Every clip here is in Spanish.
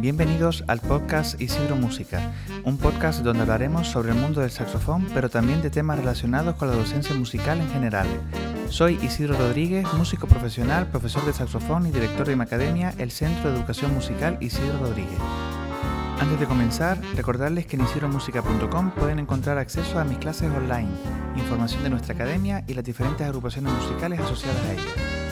Bienvenidos al podcast Isidro Música, un podcast donde hablaremos sobre el mundo del saxofón, pero también de temas relacionados con la docencia musical en general. Soy Isidro Rodríguez, músico profesional, profesor de saxofón y director de mi academia, el Centro de Educación Musical Isidro Rodríguez. Antes de comenzar, recordarles que en isidromusica.com pueden encontrar acceso a mis clases online, información de nuestra academia y las diferentes agrupaciones musicales asociadas a ella.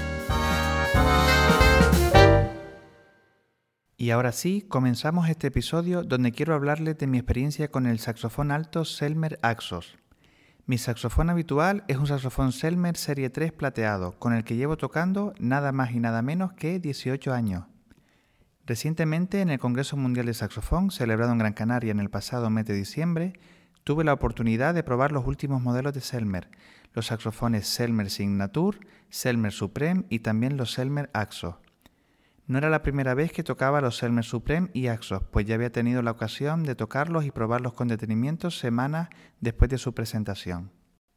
Y ahora sí, comenzamos este episodio donde quiero hablarles de mi experiencia con el saxofón alto Selmer Axos. Mi saxofón habitual es un saxofón Selmer Serie 3 plateado, con el que llevo tocando nada más y nada menos que 18 años. Recientemente, en el Congreso Mundial de Saxofón, celebrado en Gran Canaria en el pasado mes de diciembre, tuve la oportunidad de probar los últimos modelos de Selmer, los saxofones Selmer Signature, Selmer Supreme y también los Selmer Axos. No era la primera vez que tocaba los Selmer Supreme y Axos, pues ya había tenido la ocasión de tocarlos y probarlos con detenimiento semanas después de su presentación.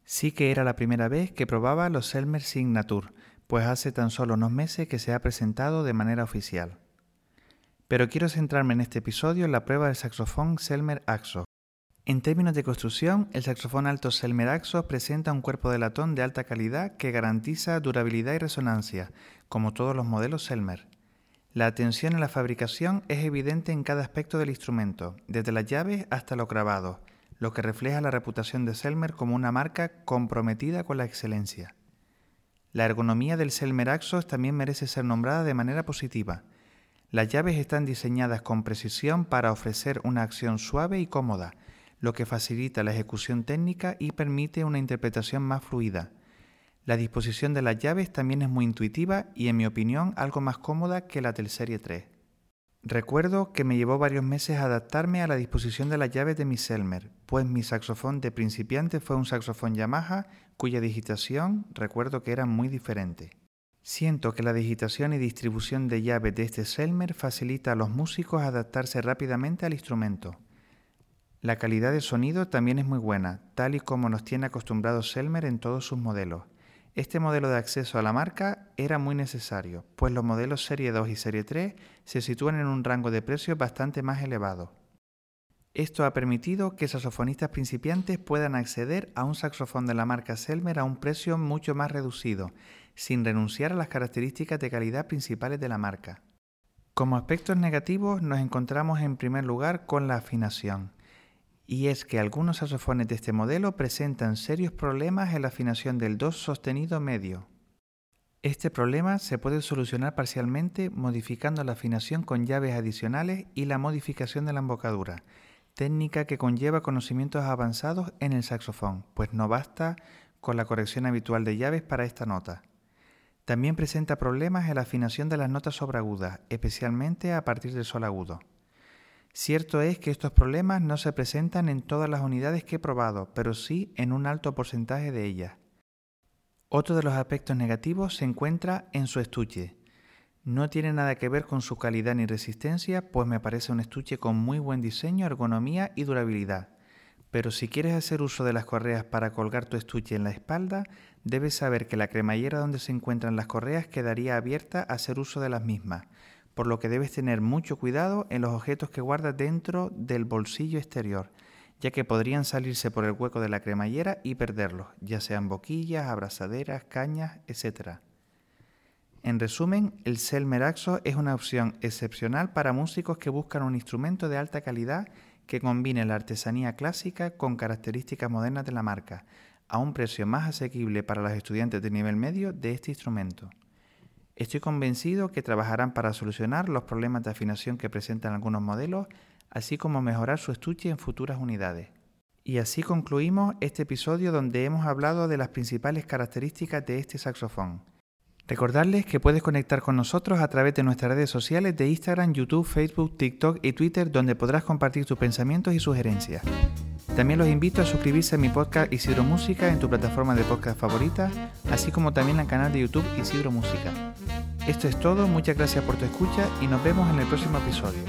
Sí que era la primera vez que probaba los Selmer Signature, pues hace tan solo unos meses que se ha presentado de manera oficial. Pero quiero centrarme en este episodio en la prueba del saxofón Selmer Axos. En términos de construcción, el saxofón alto Selmer Axos presenta un cuerpo de latón de alta calidad que garantiza durabilidad y resonancia, como todos los modelos Selmer. La atención en la fabricación es evidente en cada aspecto del instrumento, desde las llaves hasta los grabados, lo que refleja la reputación de Selmer como una marca comprometida con la excelencia. La ergonomía del Selmer Axos también merece ser nombrada de manera positiva. Las llaves están diseñadas con precisión para ofrecer una acción suave y cómoda, lo que facilita la ejecución técnica y permite una interpretación más fluida. La disposición de las llaves también es muy intuitiva y en mi opinión algo más cómoda que la del Serie 3. Recuerdo que me llevó varios meses adaptarme a la disposición de las llaves de mi Selmer, pues mi saxofón de principiante fue un saxofón Yamaha cuya digitación recuerdo que era muy diferente. Siento que la digitación y distribución de llaves de este Selmer facilita a los músicos adaptarse rápidamente al instrumento. La calidad de sonido también es muy buena, tal y como nos tiene acostumbrados Selmer en todos sus modelos. Este modelo de acceso a la marca era muy necesario, pues los modelos Serie 2 y Serie 3 se sitúan en un rango de precios bastante más elevado. Esto ha permitido que saxofonistas principiantes puedan acceder a un saxofón de la marca Selmer a un precio mucho más reducido, sin renunciar a las características de calidad principales de la marca. Como aspectos negativos nos encontramos en primer lugar con la afinación y es que algunos saxofones de este modelo presentan serios problemas en la afinación del do sostenido medio. Este problema se puede solucionar parcialmente modificando la afinación con llaves adicionales y la modificación de la embocadura, técnica que conlleva conocimientos avanzados en el saxofón, pues no basta con la corrección habitual de llaves para esta nota. También presenta problemas en la afinación de las notas sobreagudas, especialmente a partir del sol agudo. Cierto es que estos problemas no se presentan en todas las unidades que he probado, pero sí en un alto porcentaje de ellas. Otro de los aspectos negativos se encuentra en su estuche. No tiene nada que ver con su calidad ni resistencia, pues me parece un estuche con muy buen diseño, ergonomía y durabilidad. Pero si quieres hacer uso de las correas para colgar tu estuche en la espalda, debes saber que la cremallera donde se encuentran las correas quedaría abierta a hacer uso de las mismas, por lo que debes tener mucho cuidado en los objetos que guardas dentro del bolsillo exterior, ya que podrían salirse por el hueco de la cremallera y perderlos, ya sean boquillas, abrazaderas, cañas, etc. En resumen, el Selmer Axo es una opción excepcional para músicos que buscan un instrumento de alta calidad que combine la artesanía clásica con características modernas de la marca, a un precio más asequible para los estudiantes de nivel medio de este instrumento. Estoy convencido que trabajarán para solucionar los problemas de afinación que presentan algunos modelos, así como mejorar su estuche en futuras unidades. Y así concluimos este episodio donde hemos hablado de las principales características de este saxofón. Recordarles que puedes conectar con nosotros a través de nuestras redes sociales de Instagram, YouTube, Facebook, TikTok y Twitter donde podrás compartir tus pensamientos y sugerencias. También los invito a suscribirse a mi podcast Isidro Música en tu plataforma de podcast favorita, así como también al canal de YouTube Isidro Música. Esto es todo, muchas gracias por tu escucha y nos vemos en el próximo episodio.